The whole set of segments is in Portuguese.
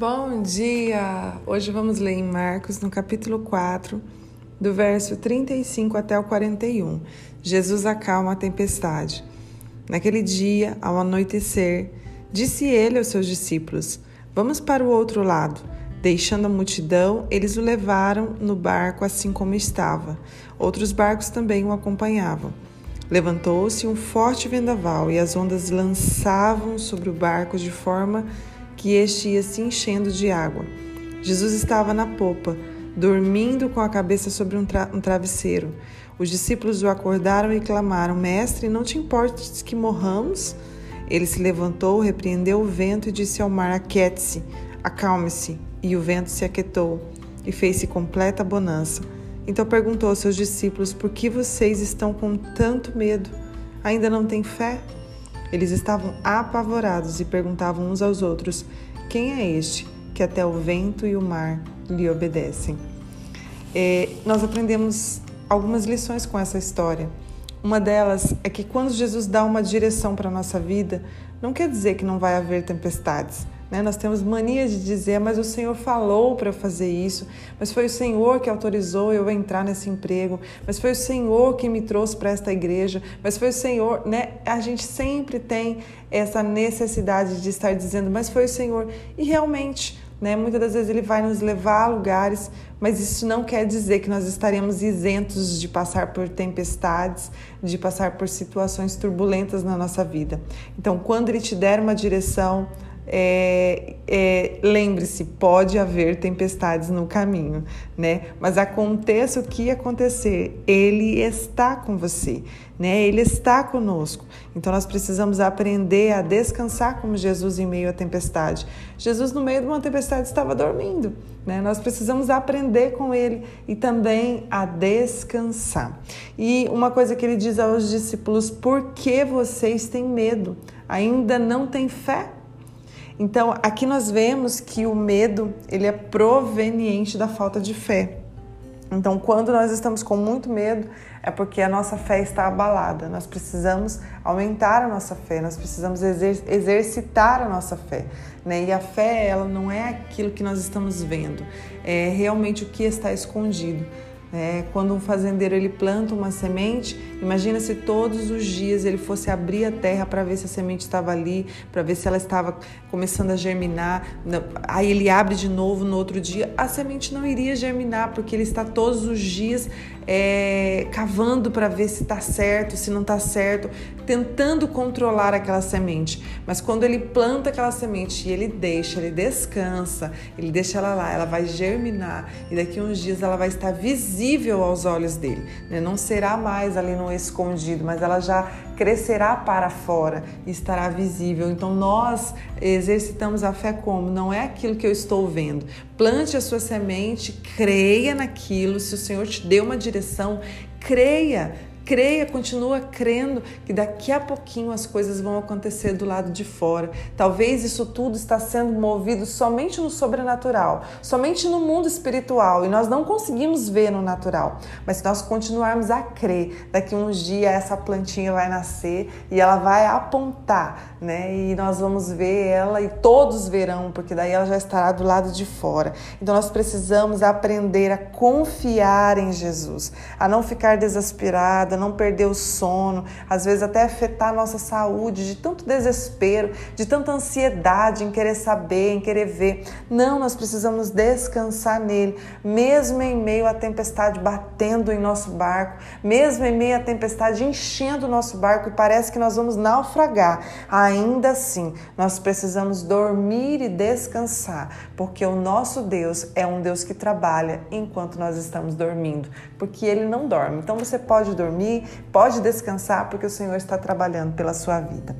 Bom dia! Hoje vamos ler em Marcos, no capítulo 4, do verso 35 até o 41. Jesus acalma a tempestade. Naquele dia, ao anoitecer, disse ele aos seus discípulos: Vamos para o outro lado. Deixando a multidão, eles o levaram no barco assim como estava. Outros barcos também o acompanhavam. Levantou-se um forte vendaval e as ondas lançavam sobre o barco de forma que este ia se enchendo de água. Jesus estava na popa, dormindo com a cabeça sobre um, tra um travesseiro. Os discípulos o acordaram e clamaram: Mestre, não te importes que morramos? Ele se levantou, repreendeu o vento e disse ao mar: Aquiete-se, acalme-se. E o vento se aquietou e fez-se completa bonança. Então perguntou aos seus discípulos: Por que vocês estão com tanto medo? Ainda não têm fé? Eles estavam apavorados e perguntavam uns aos outros: Quem é este que até o vento e o mar lhe obedecem? É, nós aprendemos algumas lições com essa história. Uma delas é que quando Jesus dá uma direção para a nossa vida, não quer dizer que não vai haver tempestades. Né? Nós temos mania de dizer, mas o Senhor falou para eu fazer isso, mas foi o Senhor que autorizou eu entrar nesse emprego, mas foi o Senhor que me trouxe para esta igreja, mas foi o Senhor, né? A gente sempre tem essa necessidade de estar dizendo, mas foi o Senhor. E realmente, né? Muitas das vezes ele vai nos levar a lugares, mas isso não quer dizer que nós estaremos isentos de passar por tempestades, de passar por situações turbulentas na nossa vida. Então, quando ele te der uma direção, é, é, lembre-se, pode haver tempestades no caminho, né? Mas aconteça o que acontecer, Ele está com você, né? Ele está conosco. Então nós precisamos aprender a descansar como Jesus em meio à tempestade. Jesus no meio de uma tempestade estava dormindo, né? Nós precisamos aprender com Ele e também a descansar. E uma coisa que Ele diz aos discípulos: por que vocês têm medo? Ainda não têm fé? Então, aqui nós vemos que o medo, ele é proveniente da falta de fé. Então, quando nós estamos com muito medo, é porque a nossa fé está abalada. Nós precisamos aumentar a nossa fé, nós precisamos exer exercitar a nossa fé. Né? E a fé, ela não é aquilo que nós estamos vendo, é realmente o que está escondido. É, quando um fazendeiro ele planta uma semente, imagina se todos os dias ele fosse abrir a terra para ver se a semente estava ali, para ver se ela estava começando a germinar. Aí ele abre de novo no outro dia, a semente não iria germinar porque ele está todos os dias é, cavando para ver se está certo, se não está certo, tentando controlar aquela semente. Mas quando ele planta aquela semente e ele deixa, ele descansa, ele deixa ela lá, ela vai germinar e daqui uns dias ela vai estar visível visível aos olhos dele. Né? Não será mais ali no escondido, mas ela já crescerá para fora e estará visível. Então nós exercitamos a fé como? Não é aquilo que eu estou vendo. Plante a sua semente, creia naquilo. Se o Senhor te deu uma direção, creia creia, continua crendo que daqui a pouquinho as coisas vão acontecer do lado de fora. Talvez isso tudo está sendo movido somente no sobrenatural, somente no mundo espiritual e nós não conseguimos ver no natural. Mas se nós continuarmos a crer, daqui a uns dias essa plantinha vai nascer e ela vai apontar, né? E nós vamos ver ela e todos verão, porque daí ela já estará do lado de fora. Então nós precisamos aprender a confiar em Jesus, a não ficar não perder o sono, às vezes até afetar a nossa saúde, de tanto desespero, de tanta ansiedade em querer saber, em querer ver. Não, nós precisamos descansar nele, mesmo em meio à tempestade batendo em nosso barco, mesmo em meio à tempestade enchendo o nosso barco e parece que nós vamos naufragar. Ainda assim, nós precisamos dormir e descansar, porque o nosso Deus é um Deus que trabalha enquanto nós estamos dormindo, porque ele não dorme. Então você pode dormir dormir, pode descansar, porque o Senhor está trabalhando pela sua vida.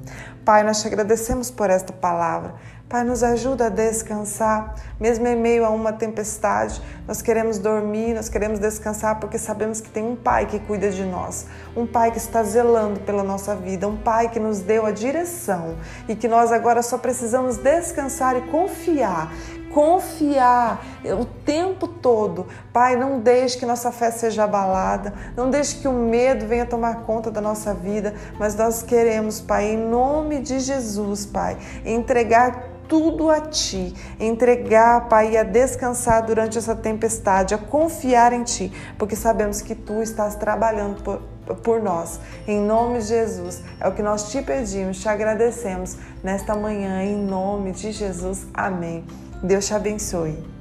Pai, nós te agradecemos por esta palavra. Pai, nos ajuda a descansar, mesmo em meio a uma tempestade. Nós queremos dormir, nós queremos descansar, porque sabemos que tem um Pai que cuida de nós, um Pai que está zelando pela nossa vida, um Pai que nos deu a direção e que nós agora só precisamos descansar e confiar confiar o tempo todo. Pai, não deixe que nossa fé seja abalada, não deixe que o medo venha tomar conta da nossa vida, mas nós queremos, Pai, em nome de Jesus, Pai, entregar tudo a Ti, entregar, Pai, a descansar durante essa tempestade, a confiar em Ti, porque sabemos que Tu estás trabalhando por, por nós. Em nome de Jesus, é o que nós te pedimos, te agradecemos nesta manhã, em nome de Jesus. Amém. Deus te abençoe.